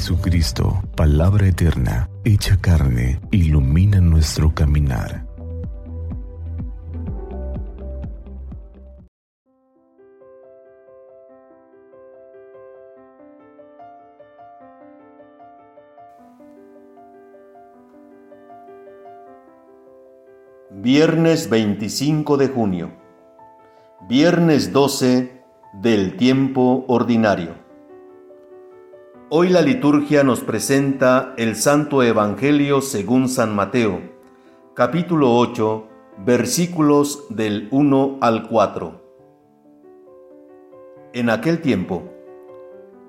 Jesucristo, palabra eterna, hecha carne, ilumina nuestro caminar. Viernes 25 de junio. Viernes 12 del tiempo ordinario. Hoy la liturgia nos presenta el Santo Evangelio según San Mateo, capítulo 8, versículos del 1 al 4. En aquel tiempo,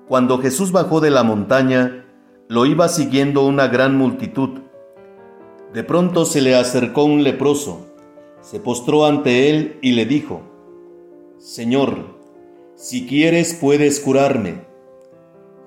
cuando Jesús bajó de la montaña, lo iba siguiendo una gran multitud. De pronto se le acercó un leproso, se postró ante él y le dijo, Señor, si quieres puedes curarme.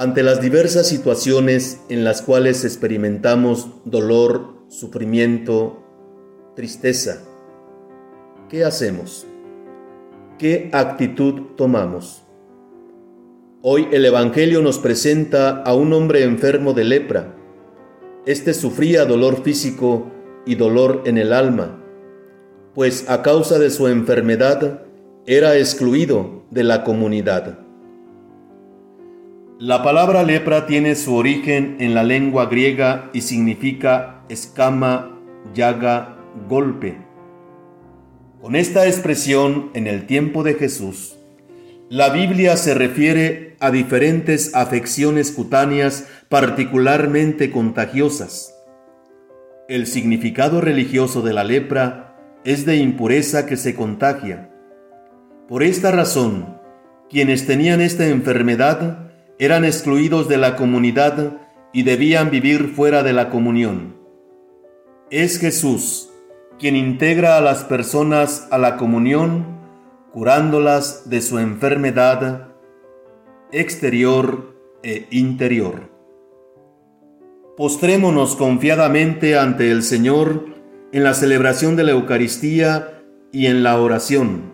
Ante las diversas situaciones en las cuales experimentamos dolor, sufrimiento, tristeza, ¿qué hacemos? ¿Qué actitud tomamos? Hoy el Evangelio nos presenta a un hombre enfermo de lepra. Este sufría dolor físico y dolor en el alma pues a causa de su enfermedad era excluido de la comunidad. La palabra lepra tiene su origen en la lengua griega y significa escama, llaga, golpe. Con esta expresión en el tiempo de Jesús, la Biblia se refiere a diferentes afecciones cutáneas particularmente contagiosas. El significado religioso de la lepra es de impureza que se contagia. Por esta razón, quienes tenían esta enfermedad eran excluidos de la comunidad y debían vivir fuera de la comunión. Es Jesús quien integra a las personas a la comunión, curándolas de su enfermedad exterior e interior. Postrémonos confiadamente ante el Señor, en la celebración de la Eucaristía y en la oración,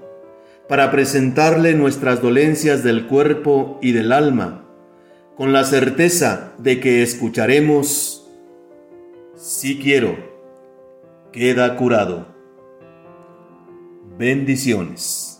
para presentarle nuestras dolencias del cuerpo y del alma, con la certeza de que escucharemos, sí quiero, queda curado. Bendiciones.